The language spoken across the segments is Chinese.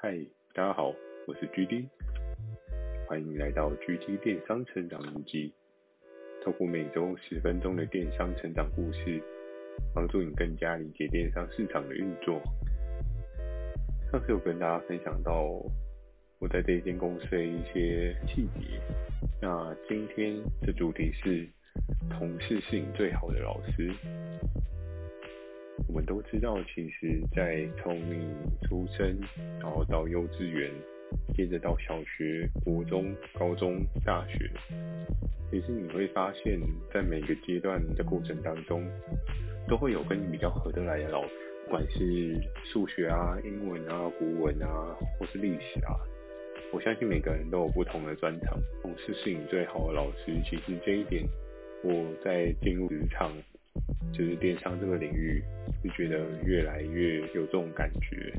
嗨，大家好，我是 GD，欢迎来到 GD 电商成长日记。透过每周十分钟的电商成长故事，帮助你更加理解电商市场的运作。上次有跟大家分享到我在这间公司的一些细节，那今天的主题是同事是你最好的老师。我们都知道，其实，在从你出生，然后到幼稚园，接着到小学、国中、高中、大学，其实你会发现在每个阶段的过程当中，都会有跟你比较合得来的老师，不管是数学啊、英文啊、国文啊，或是历史啊，我相信每个人都有不同的专长。同事是你最好的老师，其实这一点，我在进入职场。就是电商这个领域，就觉得越来越有这种感觉。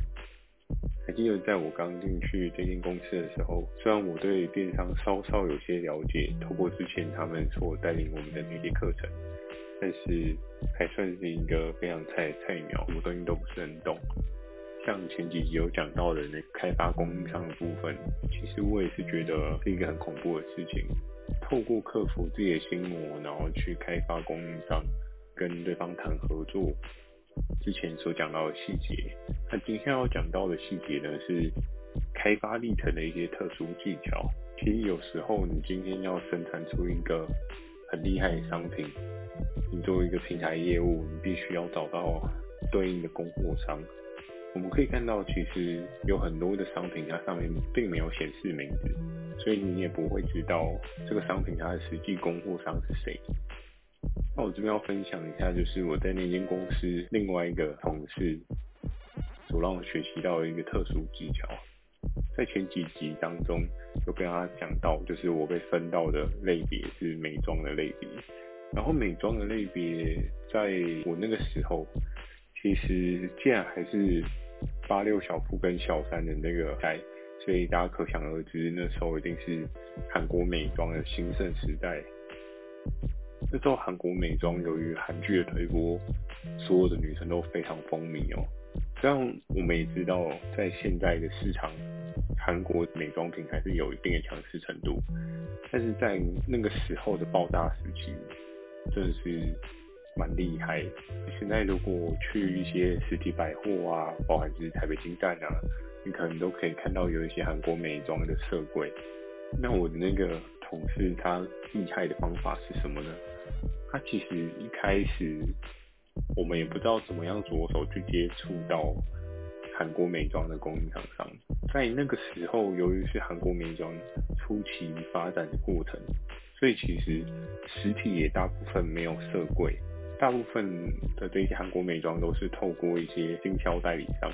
还记得在我刚进去这间公司的时候，虽然我对电商稍稍有些了解，透过之前他们所带领我们的那些课程，但是还算是一个非常菜菜鸟，什么东西都不是很懂。像前几集有讲到的那开发供应商的部分，其实我也是觉得是一个很恐怖的事情。透过克服自己的心魔，然后去开发供应商。跟对方谈合作之前所讲到的细节，那今天要讲到的细节呢，是开发历程的一些特殊技巧。其实有时候你今天要生产出一个很厉害的商品，你作为一个平台业务，你必须要找到对应的供货商。我们可以看到，其实有很多的商品，它上面并没有显示名字，所以你也不会知道这个商品它的实际供货商是谁。那我这边要分享一下，就是我在那间公司另外一个同事所让我学习到的一个特殊技巧。在前几集当中，有跟他讲到，就是我被分到的类别是美妆的类别。然后美妆的类别，在我那个时候，其实竟然还是八六小铺跟小三的那个代，所以大家可想而知，那时候一定是韩国美妆的兴盛时代。那时候韩国美妆由于韩剧的推播，所有的女生都非常风靡哦。虽然我们也知道，在现在的市场，韩国美妆品还是有一定的强势程度，但是在那个时候的爆炸时期，真的是蛮厉害。现在如果去一些实体百货啊，包含是台北金站啊，你可能都可以看到有一些韩国美妆的设柜。那我的那个同事他厉害的方法是什么呢？他其实一开始，我们也不知道怎么样着手去接触到韩国美妆的供应厂商。在那个时候，由于是韩国美妆初期发展的过程，所以其实实体也大部分没有设柜，大部分的这些韩国美妆都是透过一些经销代理商。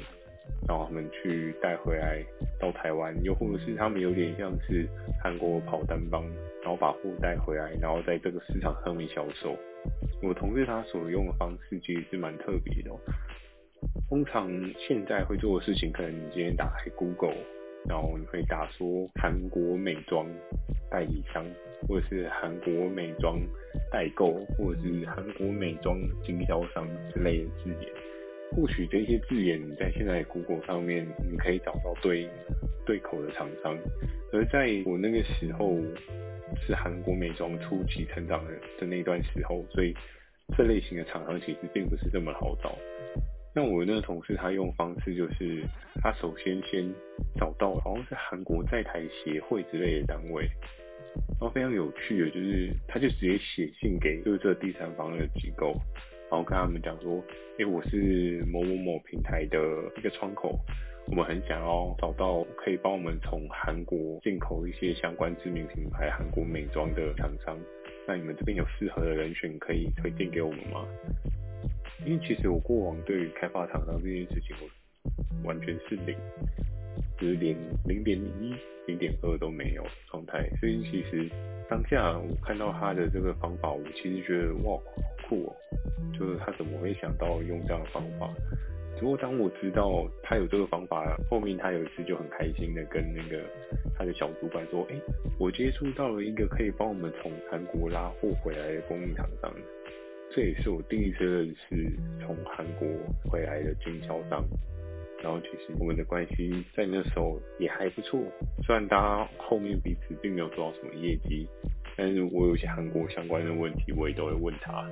然后他们去带回来到台湾，又或者是他们有点像是韩国跑单帮，然后把货带回来，然后在这个市场上面销售。我同事他所用的方式其实是蛮特别的。通常现在会做的事情，可能你今天打开 Google，然后你会打说韩国美妆代理商，或者是韩国美妆代购，或者是韩国美妆经销商之类的字眼。或许这些字眼你在现在 Google 上面，你可以找到对应对口的厂商，而在我那个时候是韩国美妆初期成长的的那段时候，所以这类型的厂商其实并不是这么好找。那我那个同事他用方式就是，他首先先找到好像是韩国在台协会之类的单位，然后非常有趣的就是，他就直接写信给就是这第三方的机构。然后跟他们讲说，诶，我是某某某平台的一个窗口，我们很想要找到可以帮我们从韩国进口一些相关知名品牌韩国美妆的厂商，那你们这边有适合的人选可以推荐给我们吗？因为其实我过往对于开发厂商这件事情，我完全是零，就是连零点一、零点二都没有状态，所以其实当下我看到他的这个方法，我其实觉得哇。酷哦，就是他怎么会想到用这样的方法？只不过当我知道他有这个方法，后面他有一次就很开心的跟那个他的小主管说：“哎，我接触到了一个可以帮我们从韩国拉货回来的供应厂商，这也是我第一次认识从韩国回来的经销商。”然后其实我们的关系在那时候也还不错，虽然大家后面彼此并没有做到什么业绩，但是我有些韩国相关的问题，我也都会问他。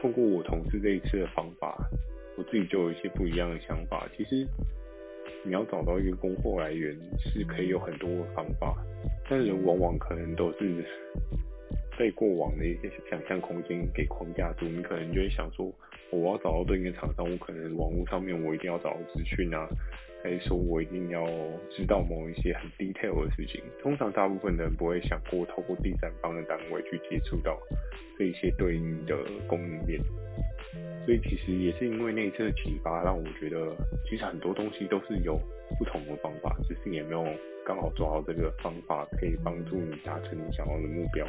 通过我同事这一次的方法，我自己就有一些不一样的想法。其实你要找到一个供货来源，是可以有很多的方法，但是往往可能都是。被过往的一些想象空间给框架住，你可能就会想说，我要找到对应的厂商，我可能网络上面我一定要找到资讯啊，还是说我一定要知道某一些很 detail 的事情。通常大部分的人不会想过透过第三方的单位去接触到这一些对应的供应链。所以其实也是因为那一次的启发，让我觉得其实很多东西都是有不同的方法，只是你有没有刚好抓到这个方法，可以帮助你达成你想要的目标。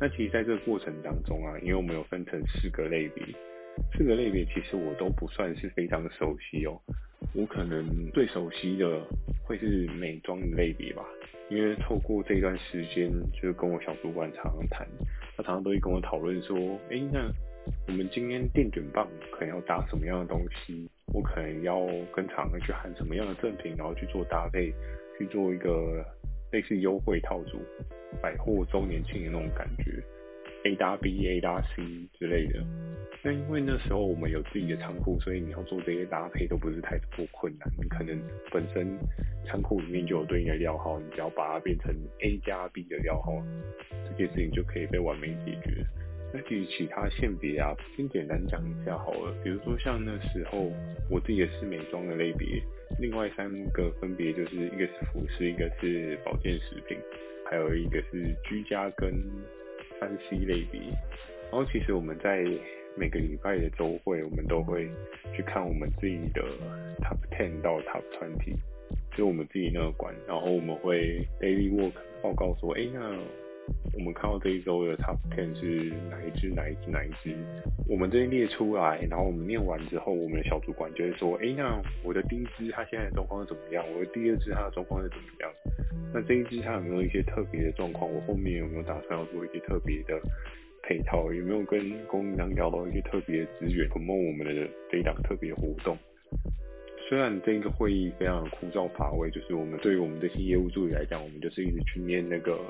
那其实在这个过程当中啊，因为我们有分成四个类别，四个类别其实我都不算是非常熟悉哦。我可能最熟悉的会是美妆的类别吧，因为透过这段时间，就是跟我小主管常常谈，他常常都会跟我讨论说，哎，那。我们今天电卷棒可能要搭什么样的东西？我可能要跟厂商去喊什么样的赠品，然后去做搭配，去做一个类似优惠套组、百货周年庆的那种感觉，A 搭 B、A 搭 C 之类的。那因为那时候我们有自己的仓库，所以你要做这些搭配都不是太过困难。你可能本身仓库里面就有对应的料号，你只要把它变成 A 加 B 的料号，这件事情就可以被完美解决。那至于其他线别啊，先简单讲一下好了。比如说像那时候我自己也是美妆的类别，另外三个分别就是一个是服饰，一个是保健食品，还有一个是居家跟分析类别。然后其实我们在每个礼拜的周会，我们都会去看我们自己的 Top Ten 到 Top Twenty，就我们自己那个馆，然后我们会 Daily Work 报告说，哎、那。我们看到这一周的 Top Ten 是哪一支、哪一支、哪一支？我们这边列出来，然后我们念完之后，我们的小主管就会说：“哎，那我的第一支它现在的状况是怎么样？我的第二支它的状况是怎么样？那这一支它有没有一些特别的状况？我后面有没有打算要做一些特别的配套？有没有跟供应商聊到一些特别的资源，promote 我们的这一档特别活动？虽然这个会议非常的枯燥乏味，就是我们对于我们这些业务助理来讲，我们就是一直去念那个。”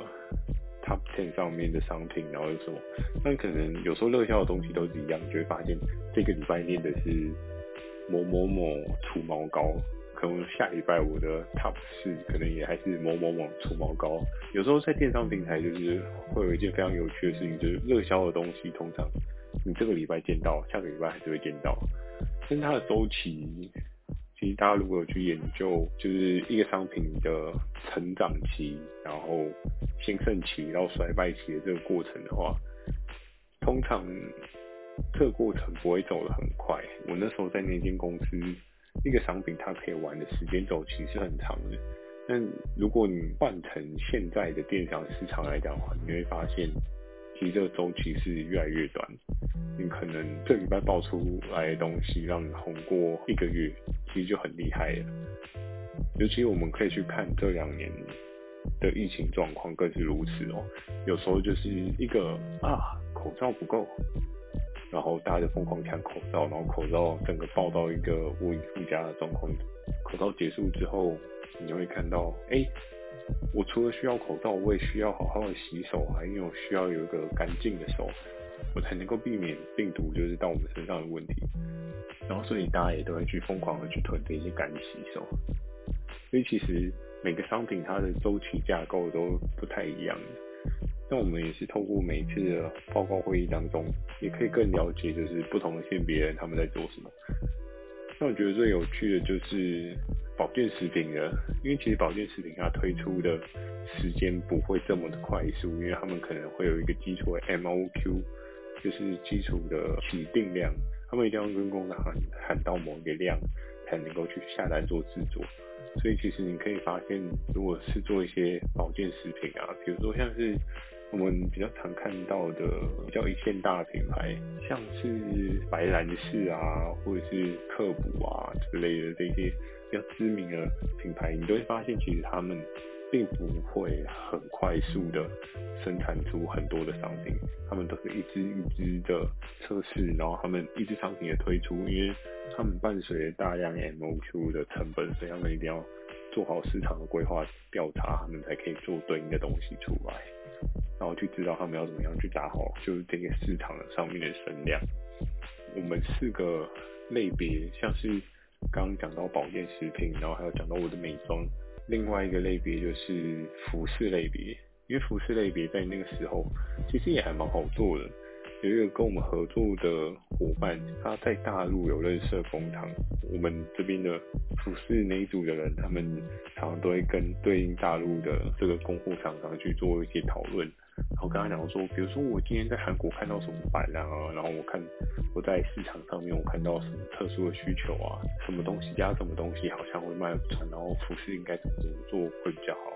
Top Ten 上面的商品，然后是什么？但可能有时候热销的东西都是一样，就会发现这个礼拜念的是某某某除毛膏，可能下礼拜我的 Top 四可能也还是某某某除毛膏。有时候在电商平台就是会有一件非常有趣的事情，就是热销的东西通常你这个礼拜见到，下个礼拜还是会见到，但是它的周期。其实大家如果去研究，就是一个商品的成长期，然后兴盛期到衰败期的这个过程的话，通常这个过程不会走得很快。我那时候在那间公司，一个商品它可以玩的时间周期是很长的。但如果你换成现在的电商市场来讲的话，你会发现。其实这个周期是越来越短，你可能这礼拜爆出来的东西让你红过一个月，其实就很厉害了。尤其我们可以去看这两年的疫情状况更是如此哦。有时候就是一个啊口罩不够，然后大家就疯狂抢口罩，然后口罩整个爆到一个无以复加的状况。口罩结束之后，你会看到哎。我除了需要口罩，我也需要好好的洗手啊，因为我需要有一个干净的手，我才能够避免病毒就是到我们身上的问题。然后，所以大家也都会去疯狂的去囤这些干洗手。所以，其实每个商品它的周期架构都不太一样。那我们也是透过每一次的报告会议当中，也可以更了解就是不同的性别人他们在做什么。那我觉得最有趣的就是。健食品的，因为其实保健食品它推出的时间不会这么的快速，因为他们可能会有一个基础的 MOQ，就是基础的起定量，他们一定要跟工厂喊喊到某一个量，才能够去下单做制作。所以其实你可以发现，如果是做一些保健食品啊，比如说像是我们比较常看到的比较一线大品牌，像是白兰氏啊，或者是克卜啊之类的这些比较知名的品牌，你都会发现，其实他们并不会很快速的生产出很多的商品，他们都是一支一支的测试，然后他们一支商品的推出，因为他们伴随着大量 MOQ 的成本，所以他们一定要做好市场的规划调查，他们才可以做对应的东西出来。然后去知道他们要怎么样去打好，就是这个市场上面的声量。我们四个类别，像是刚刚讲到保健食品，然后还有讲到我的美妆，另外一个类别就是服饰类别，因为服饰类别在那个时候其实也还蛮好做的。有一个跟我们合作的伙伴，他在大陆有认识的工厂，我们这边的服饰那一组的人，他们常常都会跟对应大陆的这个供货厂商去做一些讨论，然后跟他讲说，比如说我今天在韩国看到什么版啊，然后我看我在市场上面我看到什么特殊的需求啊，什么东西加什么东西好像会卖不穿，然后服饰应该怎么怎么做会比较好。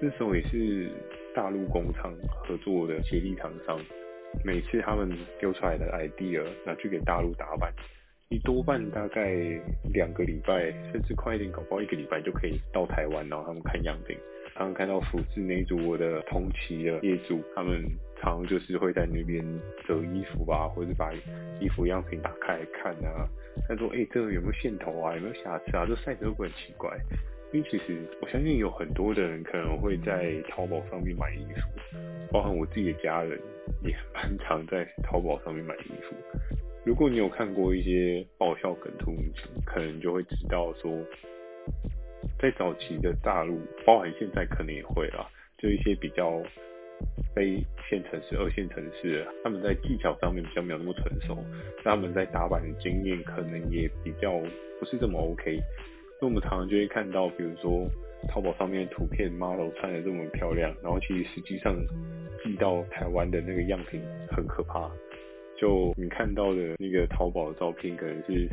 那时候也是大陆工厂合作的协力厂商。每次他们丢出来的 idea 拿去给大陆打版，一多半大概两个礼拜，甚至快一点，搞不好一个礼拜就可以到台湾，然后他们看样品。他们看到服饰那一组我的同期的业主，他们常常就是会在那边折衣服吧，或者把衣服样品打开来看啊，他说：“哎、欸，这个有没有线头啊？有没有瑕疵啊？这 size 会不会很奇怪？”因为其实我相信有很多的人可能会在淘宝上面买衣服，包含我自己的家人也蛮常在淘宝上面买衣服。如果你有看过一些爆笑梗图，可能就会知道说，在早期的大陆，包含现在可能也会啦，就一些比较非线城市、二线城市，他们在技巧上面比较没有那么成熟，他们在打版的经验可能也比较不是这么 OK。那我们常常就会看到，比如说淘宝上面的图片，model 穿的这么漂亮，然后其实实际上寄到台湾的那个样品很可怕。就你看到的那个淘宝的照片，可能是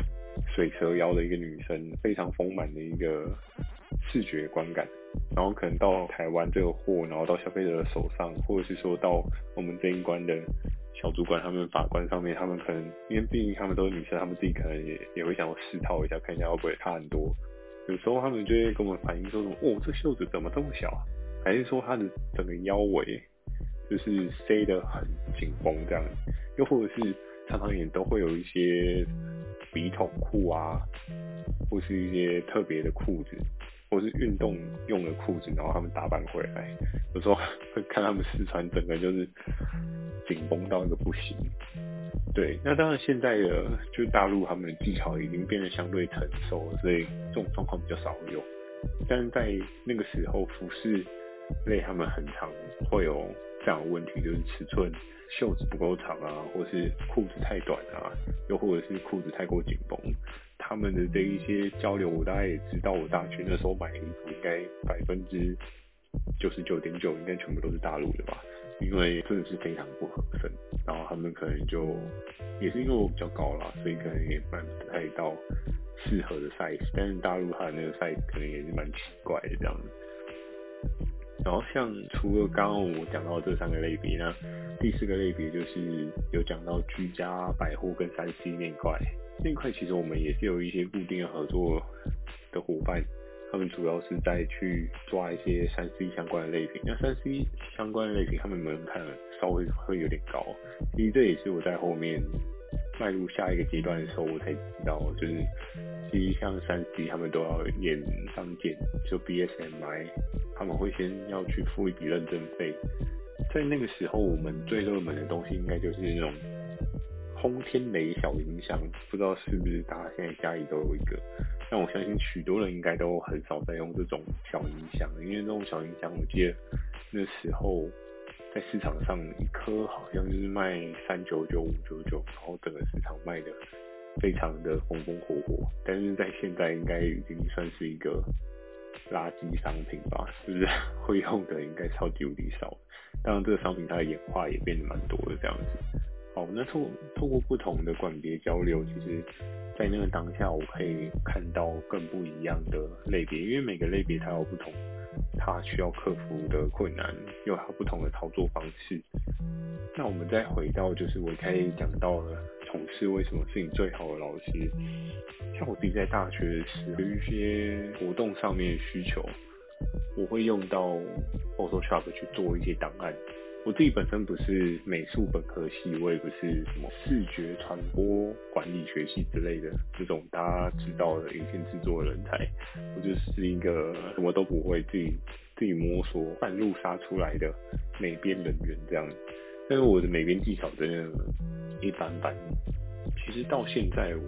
水蛇腰的一个女生，非常丰满的一个视觉观感。然后可能到台湾这个货，然后到消费者的手上，或者是说到我们这一关的小主管他们法官上面，他们可能因为毕竟他们都是女生，他们自己可能也也会想要试套一下，看一下会不会差很多。有时候他们就会跟我们反映说什么，哦，这袖子怎么这么小啊？还是说他的整个腰围就是塞得很紧绷这样？又或者是常常也都会有一些笔筒裤啊，或是一些特别的裤子，或是运动用的裤子，然后他们打扮回来，有时候会看他们试穿，整个就是紧绷到一个不行。对，那当然现在的就大陆他们的技巧已经变得相对成熟了，所以这种状况比较少有。但是在那个时候，服饰类他们很常会有这样的问题，就是尺寸袖子不够长啊，或是裤子太短啊，又或者是裤子太过紧绷。他们的这一些交流，我大概也知道，我大学那时候买衣服应该百分之九十九点九应该全部都是大陆的吧。因为真的是非常不合身，然后他们可能就也是因为我比较高啦，所以可能也买不太到适合的 size。但是大陆它的那个 size 可能也是蛮奇怪的这样子。然后像除了刚刚我讲到这三个类别呢，第四个类别就是有讲到居家百货跟三 C 那块，那块其实我们也是有一些固定的合作的伙伴。他们主要是在去抓一些三 C 相关的类品，那三 C 相关的类品，他们门槛稍微会有点高。其实这也是我在后面迈入下一个阶段的时候，我才知道，就是其实像三 C，他们都要验商检，就 BSMI，他们会先要去付一笔认证费。在那个时候，我们最热门的东西应该就是那种轰天雷小音响，不知道是不是大家现在家里都有一个。但我相信许多人应该都很少在用这种小音响，因为这种小音响，我记得那时候在市场上一颗好像就是卖三九九五九九，然后整个市场卖的非常的风风火火。但是在现在应该已经算是一个垃圾商品吧？是不是？会用的应该超级无敌少。当然，这个商品它的演化也变得蛮多的这样子。好，那透透过不同的管别交流，其实，在那个当下，我可以看到更不一样的类别，因为每个类别它有不同它需要克服的困难，有它不同的操作方式。那我们再回到，就是我开始讲到了同事为什么是你最好的老师。像我自己在大学时，有一些活动上面的需求，我会用到 Photoshop 去做一些档案。我自己本身不是美术本科系，我也不是什么视觉传播管理学系之类的这种大家知道的影片制作人才，我就是一个什么都不会，自己自己摸索半路杀出来的美编人员这样。但是我的美编技巧真的一般般，其实到现在我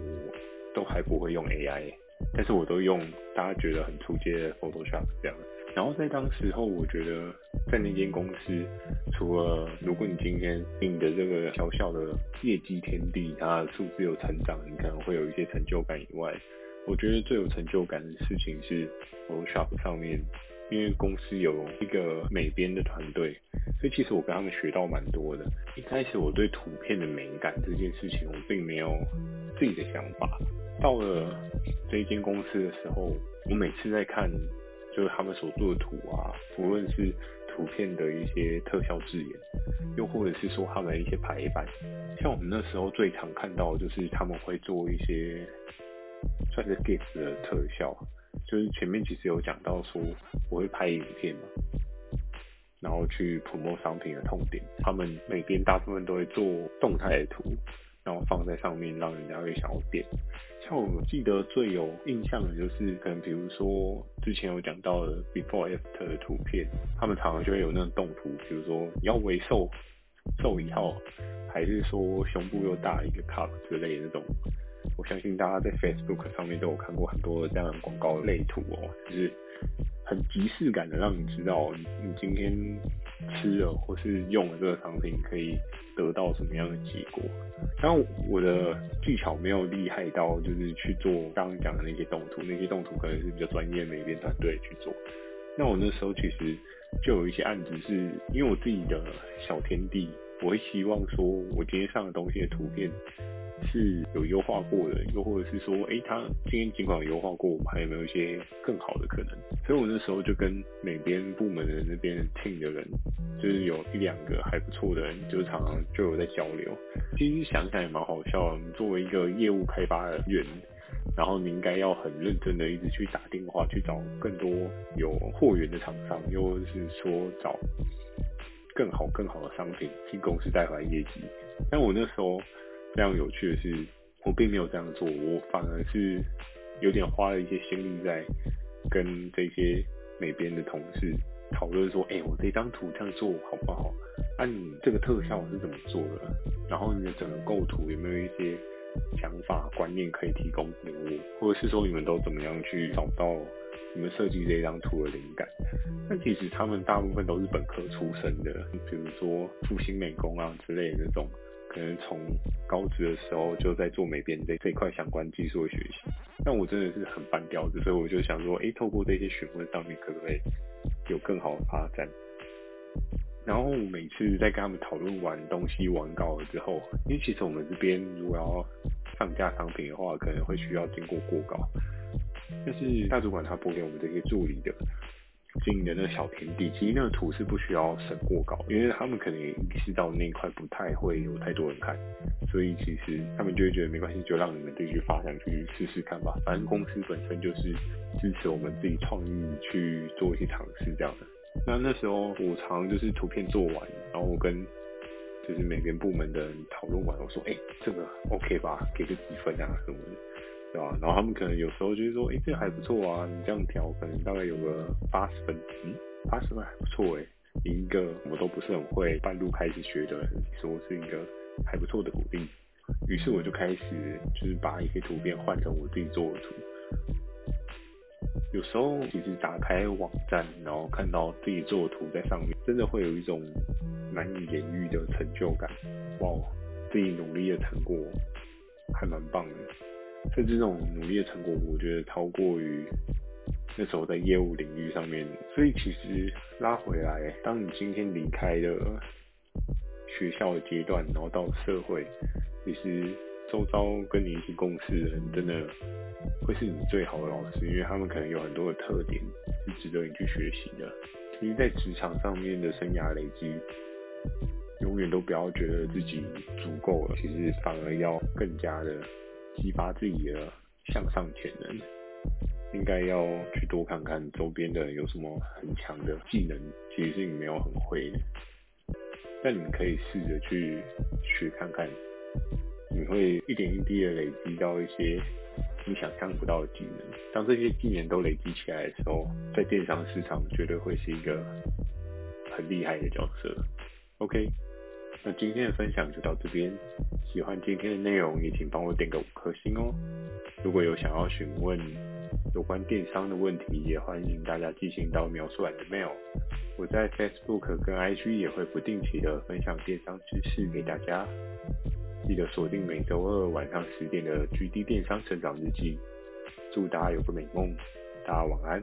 都还不会用 AI，但是我都用大家觉得很出街的 Photoshop 这样。然后在当时候，我觉得在那间公司，除了如果你今天你的这个小小的业绩天地，它数字有成长，你可能会有一些成就感以外，我觉得最有成就感的事情是 Photoshop 上面，因为公司有一个美编的团队，所以其实我跟他们学到蛮多的。一开始我对图片的美感这件事情，我并没有自己的想法。到了这一间公司的时候，我每次在看。就是他们所做的图啊，无论是图片的一些特效字眼，又或者是说他们一些排版，像我们那时候最常看到的就是他们会做一些算是 GIF 的特效，就是前面其实有讲到说我会拍影片嘛，然后去 promote 商品的痛点，他们每边大部分都会做动态的图。然后放在上面，让人家会想要点。像我记得最有印象的就是，可能比如说之前有讲到的 before after 的图片，他们常常就会有那种动图，比如说腰围瘦瘦一号，还是说胸部又大一个 cup 之类的那种。我相信大家在 Facebook 上面都有看过很多这样的广告类图哦，就是很即视感的，让你知道你今天吃了或是用了这个商品可以得到什么样的结果。当然我的技巧没有厉害到就是去做刚刚讲的那些动图，那些动图可能是比较专业美编团队去做。那我那时候其实就有一些案子是，因为我自己的小天地，我会希望说我今天上的东西的图片。是有优化过的，又或者是说，哎、他今天尽管有优化过，我们还有没有一些更好的可能？所以我那时候就跟每边部门的那边 team 的人，就是有一两个还不错的人，就常常就有在交流。其实想想也蛮好笑的，作为一个业务开发人员，然后你应该要很认真的一直去打电话去找更多有货源的厂商，又或是说找更好更好的商品进公司带回来业绩。但我那时候。非常有趣的是，我并没有这样做，我反而是有点花了一些心力在跟这些美编的同事讨论说，哎、我这张图这样做好不好？那、啊、你这个特效是怎么做的？然后你的整个构图有没有一些想法观念可以提供给我？或者是说你们都怎么样去找到你们设计这张图的灵感？那其实他们大部分都是本科出身的，比如说复兴美工啊之类的这种。可能从高职的时候就在做美编这这块相关技术的学习，但我真的是很半吊子，所以我就想说，哎、透过这些询问上面，可不可以有更好的发展？然后每次在跟他们讨论完东西完稿了之后，因为其实我们这边如果要上架商品的话，可能会需要经过过稿，但是大主管他拨给我们这些助理的。经营的那小天地，其实那个图是不需要审过稿，因为他们可能也意识到那一块不太会有太多人看，所以其实他们就会觉得没关系，就让你们自己去发想去试试看吧。反正公司本身就是支持我们自己创意去做一些尝试这样的。那那时候我常就是图片做完，然后我跟就是每边部门的人讨论完，我说，哎、这个 OK 吧，给个几分啊什么的。对吧？然后他们可能有时候就是说，哎，这还不错啊，你这样调可能大概有个八十分，嗯，八十分还不错哎，一个我都不是很会半路开始学的人，说是一个还不错的鼓励。于是我就开始就是把一些图片换成我自己做的图。有时候其实打开网站，然后看到自己做的图在上面，真的会有一种难以言喻的成就感。哇，自己努力的成果还蛮棒的。甚至这种努力的成果，我觉得超过于那时候在业务领域上面。所以其实拉回来，当你今天离开了学校的阶段，然后到社会，其实周遭跟你一起共事的人，真的会是你最好的老师，因为他们可能有很多的特点是值得你去学习的。其实，在职场上面的生涯累积，永远都不要觉得自己足够了，其实反而要更加的激发自己的向上潜能。应该要去多看看周边的有什么很强的技能，其实是你没有很会的，但你可以试着去去看看，你会一点一滴的累积到一些你想象不到的技能。当这些技能都累积起来的时候，在电商市场绝对会是一个很厉害的角色。OK，那今天的分享就到这边，喜欢今天的内容也请帮我点个五颗星哦。如果有想要询问，有关电商的问题，也欢迎大家寄信到描述栏的 mail。我在 Facebook 跟 IG 也会不定期的分享电商知识给大家。记得锁定每周二晚上十点的 GD 电商成长日记。祝大家有个美梦，大家晚安。